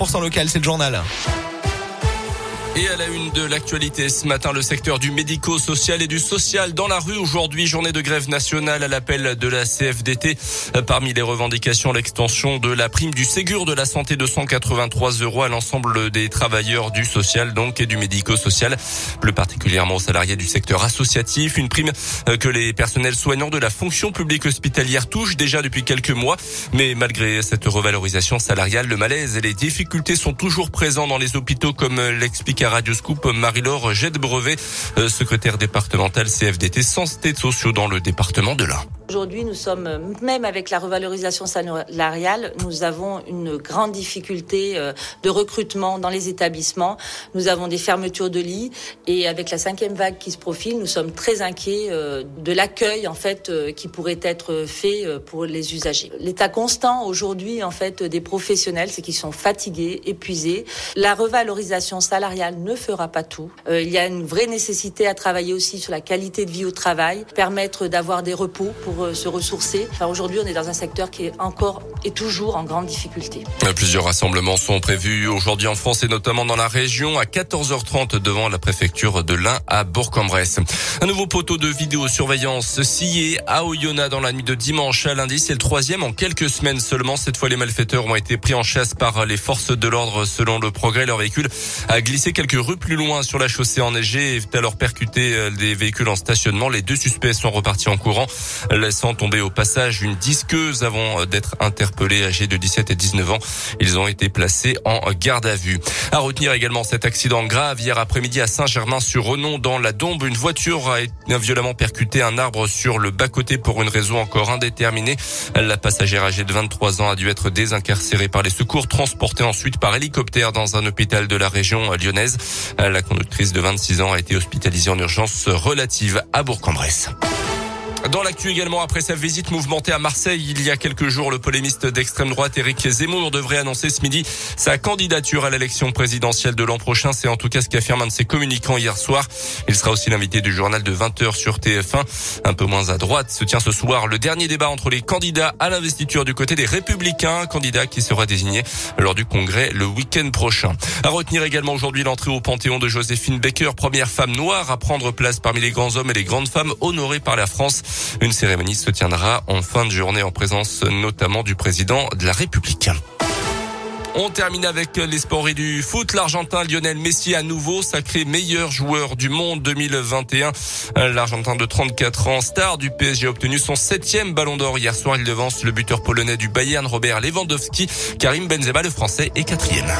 100% local, c'est le journal. Et à la une de l'actualité ce matin, le secteur du médico-social et du social dans la rue. Aujourd'hui, journée de grève nationale à l'appel de la CFDT. Parmi les revendications, l'extension de la prime du Ségur de la santé de 183 euros à l'ensemble des travailleurs du social donc et du médico-social, plus particulièrement aux salariés du secteur associatif. Une prime que les personnels soignants de la fonction publique hospitalière touchent déjà depuis quelques mois. Mais malgré cette revalorisation salariale, le malaise et les difficultés sont toujours présents dans les hôpitaux comme l'explique Radio Scoop Marie-Laure Jette-Brevet, euh, secrétaire départementale CFDT Santé sociaux dans le département de l'Ain. Aujourd'hui, nous sommes, même avec la revalorisation salariale, nous avons une grande difficulté euh, de recrutement dans les établissements. Nous avons des fermetures de lits et avec la cinquième vague qui se profile, nous sommes très inquiets euh, de l'accueil en fait euh, qui pourrait être fait pour les usagers. L'état constant aujourd'hui en fait des professionnels, c'est qu'ils sont fatigués, épuisés. La revalorisation salariale ne fera pas tout. Il y a une vraie nécessité à travailler aussi sur la qualité de vie au travail, permettre d'avoir des repos pour euh, se ressourcer. Enfin, Aujourd'hui, on est dans un secteur qui est encore et toujours en grande difficulté. Plusieurs rassemblements sont prévus aujourd'hui en France et notamment dans la région à 14h30 devant la préfecture de l'Ain à Bourg-en-Bresse. Un nouveau poteau de vidéosurveillance scié à Oyonnax dans la nuit de dimanche à lundi. C'est le troisième en quelques semaines seulement. Cette fois, les malfaiteurs ont été pris en chasse par les forces de l'ordre selon le progrès. Leur véhicule a glissé quelques rues plus loin sur la chaussée enneigée et alors percuté euh, des véhicules en stationnement. Les deux suspects sont repartis en courant laissant tomber au passage une disqueuse avant d'être interpellés âgés de 17 et 19 ans. Ils ont été placés en garde à vue. À retenir également cet accident grave hier après-midi à Saint-Germain-sur-Renon dans la Dombe. Une voiture a violemment percuté un arbre sur le bas-côté pour une raison encore indéterminée. La passagère âgée de 23 ans a dû être désincarcérée par les secours, transportée ensuite par hélicoptère dans un hôpital de la région lyonnaise. La conductrice de 26 ans a été hospitalisée en urgence relative à Bourg-en-Bresse. Dans l'actu également, après sa visite mouvementée à Marseille il y a quelques jours, le polémiste d'extrême droite Éric Zemmour devrait annoncer ce midi sa candidature à l'élection présidentielle de l'an prochain. C'est en tout cas ce qu'affirme un de ses communicants hier soir. Il sera aussi l'invité du journal de 20h sur TF1. Un peu moins à droite se tient ce soir le dernier débat entre les candidats à l'investiture du côté des Républicains, candidat qui sera désigné lors du congrès le week-end prochain. À retenir également aujourd'hui l'entrée au Panthéon de Joséphine Baker, première femme noire à prendre place parmi les grands hommes et les grandes femmes honorées par la France. Une cérémonie se tiendra en fin de journée en présence notamment du président de la République. On termine avec les sports et du foot. L'Argentin Lionel Messi à nouveau sacré meilleur joueur du monde 2021. L'Argentin de 34 ans, star du PSG, a obtenu son septième ballon d'or hier soir. Il devance le buteur polonais du Bayern Robert Lewandowski. Karim Benzema, le français, est quatrième.